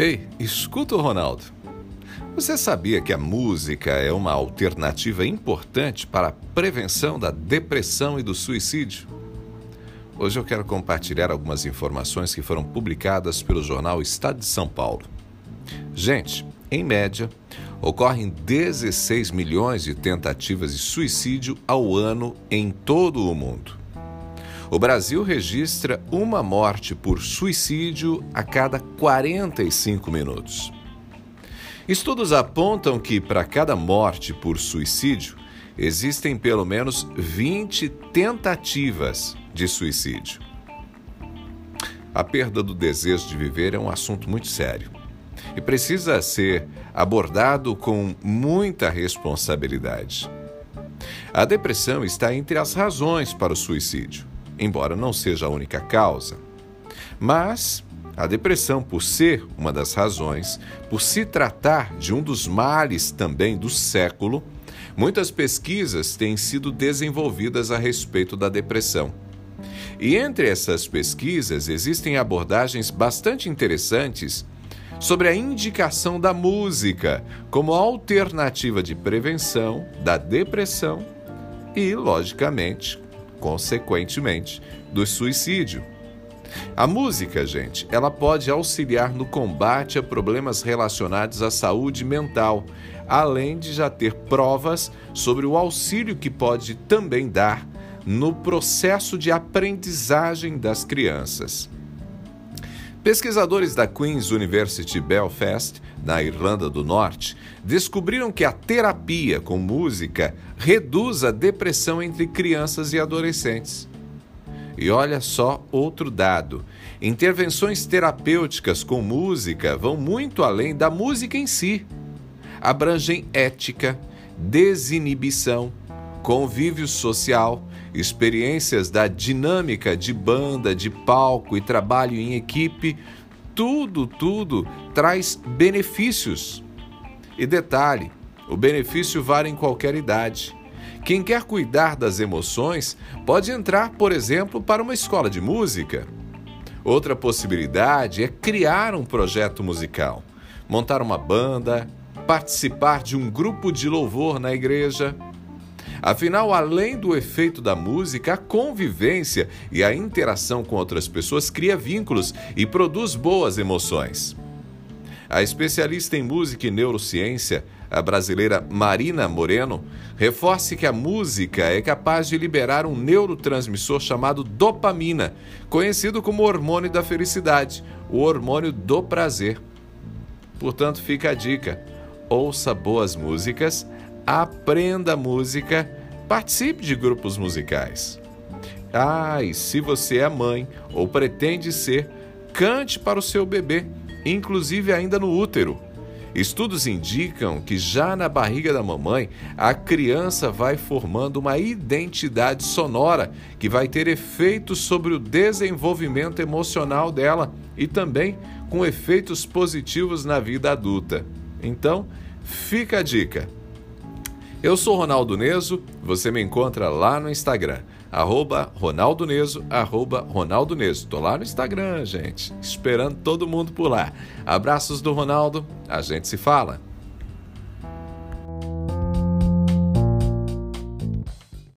Ei, escuta o Ronaldo. Você sabia que a música é uma alternativa importante para a prevenção da depressão e do suicídio? Hoje eu quero compartilhar algumas informações que foram publicadas pelo jornal Estado de São Paulo. Gente, em média, ocorrem 16 milhões de tentativas de suicídio ao ano em todo o mundo. O Brasil registra uma morte por suicídio a cada 45 minutos. Estudos apontam que, para cada morte por suicídio, existem pelo menos 20 tentativas de suicídio. A perda do desejo de viver é um assunto muito sério e precisa ser abordado com muita responsabilidade. A depressão está entre as razões para o suicídio embora não seja a única causa. Mas a depressão, por ser uma das razões, por se tratar de um dos males também do século, muitas pesquisas têm sido desenvolvidas a respeito da depressão. E entre essas pesquisas existem abordagens bastante interessantes sobre a indicação da música como alternativa de prevenção da depressão e, logicamente, consequentemente, do suicídio. A música, gente, ela pode auxiliar no combate a problemas relacionados à saúde mental, além de já ter provas sobre o auxílio que pode também dar no processo de aprendizagem das crianças. Pesquisadores da Queen's University Belfast, na Irlanda do Norte, descobriram que a terapia com música reduz a depressão entre crianças e adolescentes. E olha só outro dado: intervenções terapêuticas com música vão muito além da música em si. Abrangem ética, desinibição, convívio social, experiências da dinâmica de banda, de palco e trabalho em equipe, tudo, tudo traz benefícios. E detalhe: o benefício vale em qualquer idade. Quem quer cuidar das emoções pode entrar, por exemplo, para uma escola de música. Outra possibilidade é criar um projeto musical, montar uma banda, participar de um grupo de louvor na igreja. Afinal, além do efeito da música, a convivência e a interação com outras pessoas cria vínculos e produz boas emoções. A especialista em música e neurociência, a brasileira Marina Moreno, reforça que a música é capaz de liberar um neurotransmissor chamado dopamina, conhecido como hormônio da felicidade, o hormônio do prazer. Portanto, fica a dica: ouça boas músicas aprenda música, participe de grupos musicais. Ah, e se você é mãe ou pretende ser, cante para o seu bebê, inclusive ainda no útero. Estudos indicam que já na barriga da mamãe, a criança vai formando uma identidade sonora que vai ter efeitos sobre o desenvolvimento emocional dela e também com efeitos positivos na vida adulta. Então, fica a dica. Eu sou Ronaldo Neso, você me encontra lá no Instagram, arroba Ronaldo Neso, arroba Ronaldo Neso. Tô lá no Instagram, gente, esperando todo mundo por lá. Abraços do Ronaldo, a gente se fala.